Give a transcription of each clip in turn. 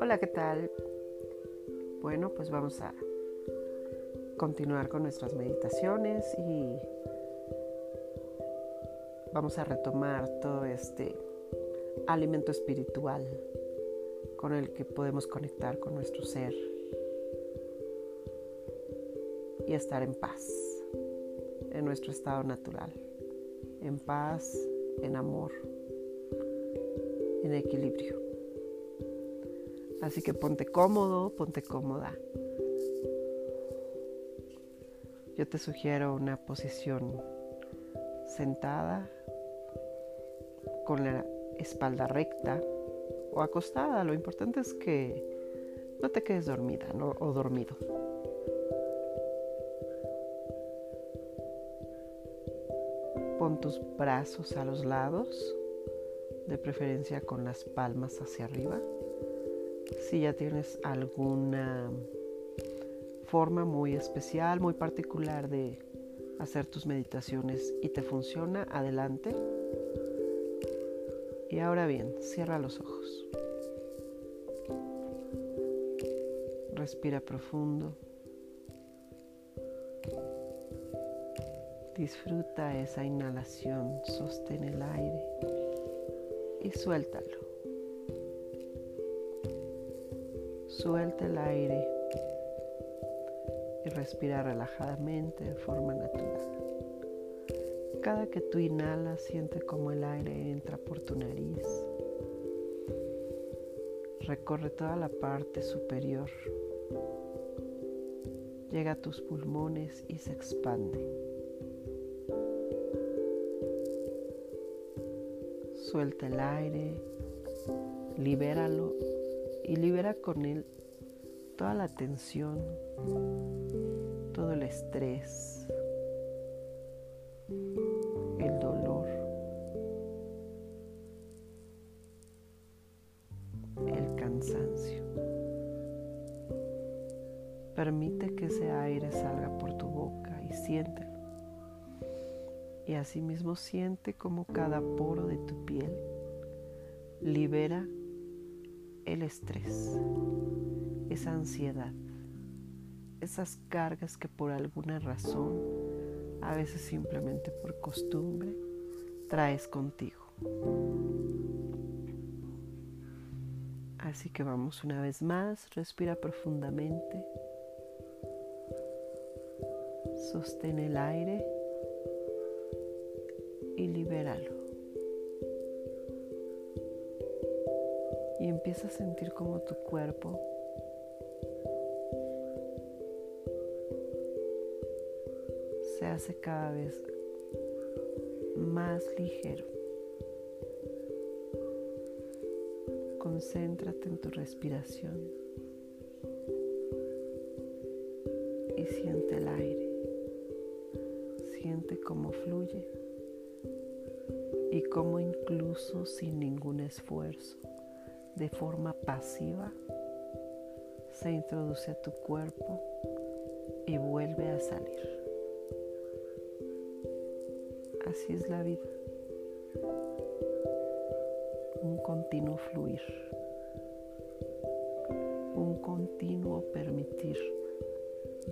Hola, ¿qué tal? Bueno, pues vamos a continuar con nuestras meditaciones y vamos a retomar todo este alimento espiritual con el que podemos conectar con nuestro ser y estar en paz en nuestro estado natural, en paz, en amor, en equilibrio. Así que ponte cómodo, ponte cómoda. Yo te sugiero una posición sentada con la espalda recta o acostada. Lo importante es que no te quedes dormida o dormido. Pon tus brazos a los lados, de preferencia con las palmas hacia arriba. Si ya tienes alguna forma muy especial, muy particular de hacer tus meditaciones y te funciona, adelante. Y ahora bien, cierra los ojos. Respira profundo. Disfruta esa inhalación, sostén el aire y suéltalo. Suelta el aire y respira relajadamente de forma natural. Cada que tú inhalas, siente como el aire entra por tu nariz, recorre toda la parte superior, llega a tus pulmones y se expande. Suelta el aire, libéralo y libera con él toda la tensión, todo el estrés, el dolor, el cansancio. Permite que ese aire salga por tu boca y siéntelo. Y asimismo siente como cada poro de tu piel libera el estrés, esa ansiedad, esas cargas que por alguna razón, a veces simplemente por costumbre, traes contigo. Así que vamos una vez más, respira profundamente, sostén el aire empieza a sentir como tu cuerpo se hace cada vez más ligero. Concéntrate en tu respiración y siente el aire. Siente cómo fluye y cómo incluso sin ningún esfuerzo, de forma pasiva, se introduce a tu cuerpo y vuelve a salir. Así es la vida. Un continuo fluir. Un continuo permitir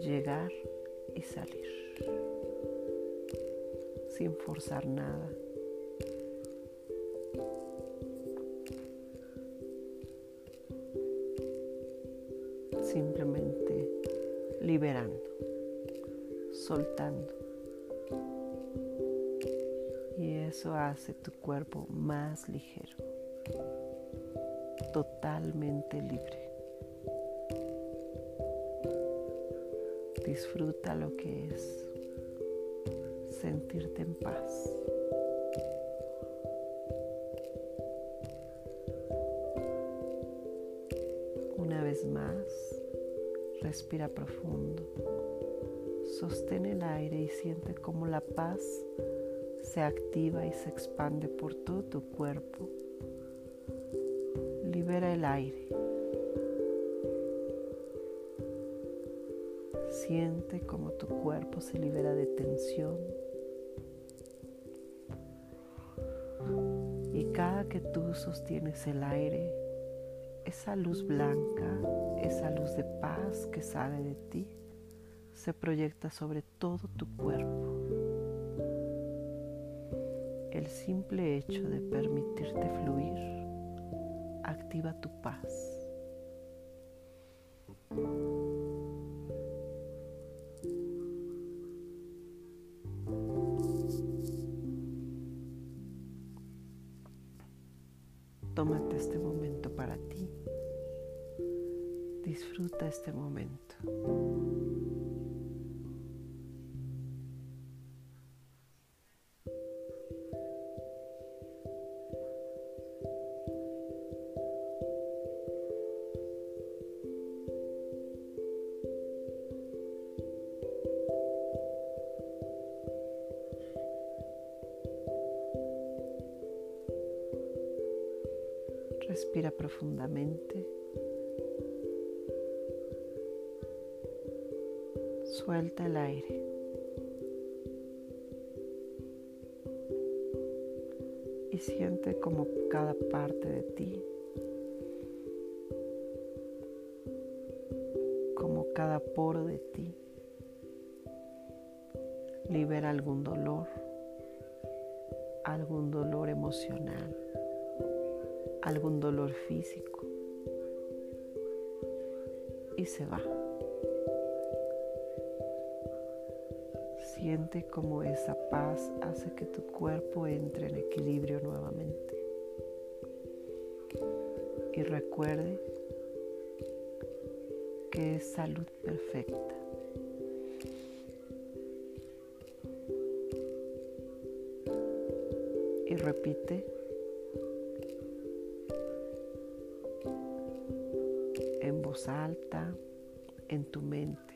llegar y salir. Sin forzar nada. Liberando, soltando eso hace tu cuerpo más ligero, totalmente libre. Disfruta lo que es sentirte en paz. Una vez más, respira profundo. Sostén el aire y siente como la paz se activa y se expande por todo tu cuerpo. Libera el aire. Siente como tu cuerpo se libera de tensión. cada que tú sostienes el aire, esa luz blanca, esa luz de paz que sale de ti, se proyecta sobre todo tu cuerpo. El simple hecho de permitirte fluir activa tu paz. Para ti. Disfruta este momento. Respira profundamente. Suelta el aire. Y siente como cada parte de ti, como cada poro de ti, libera algún dolor, algún dolor emocional algún dolor físico y se va. Siente como esa paz hace que tu cuerpo entre en equilibrio nuevamente. Y recuerde que es salud perfecta. Y repite alta, en tu mente,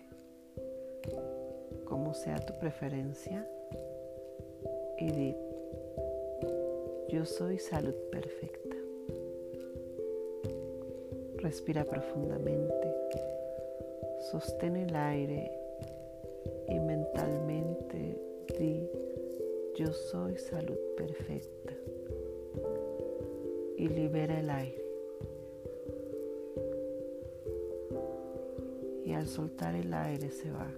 como sea tu preferencia, y di, yo soy salud perfecta. Respira profundamente, sostén el aire y mentalmente di, yo soy salud perfecta. Y libera el aire. Y al soltar el aire se va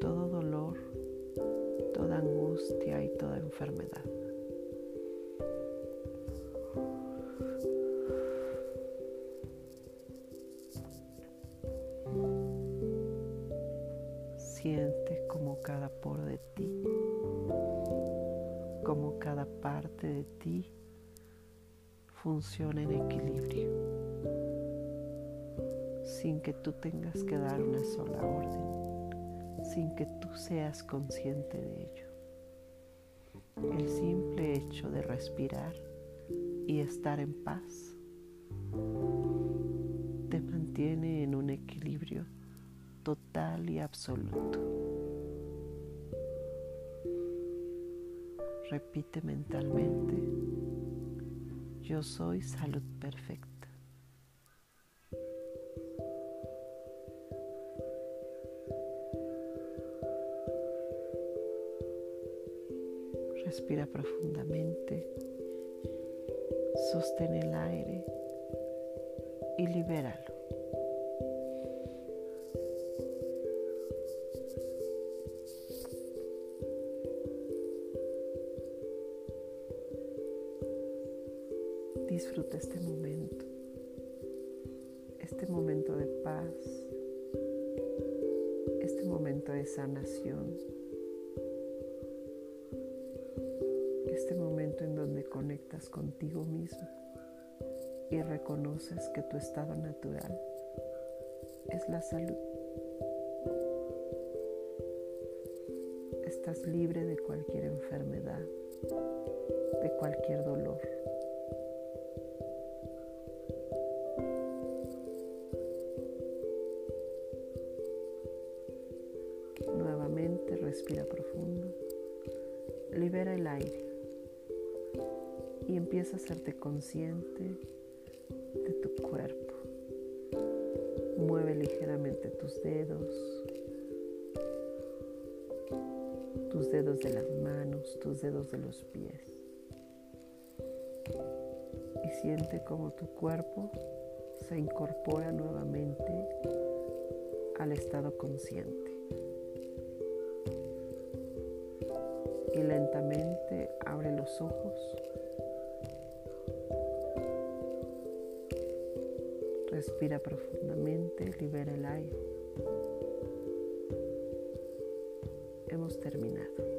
todo dolor, toda angustia y toda enfermedad. Siente como cada poro de ti, como cada parte de ti funciona en equilibrio sin que tú tengas que dar una sola orden, sin que tú seas consciente de ello. El simple hecho de respirar y estar en paz te mantiene en un equilibrio total y absoluto. Repite mentalmente, yo soy salud perfecta. Respira profundamente. Sostén el aire y libéralo. Disfruta este momento, este momento de paz, este momento de sanación. En donde conectas contigo mismo y reconoces que tu estado natural es la salud. Estás libre de cualquier enfermedad, de cualquier dolor. Nuevamente respira profundo. Libera el aire empieza a hacerte consciente de tu cuerpo. Mueve ligeramente tus dedos, tus dedos de las manos, tus dedos de los pies. y siente como tu cuerpo se incorpora nuevamente al estado consciente. Y lentamente abre los ojos. Respira profundamente, libera el aire. Hemos terminado.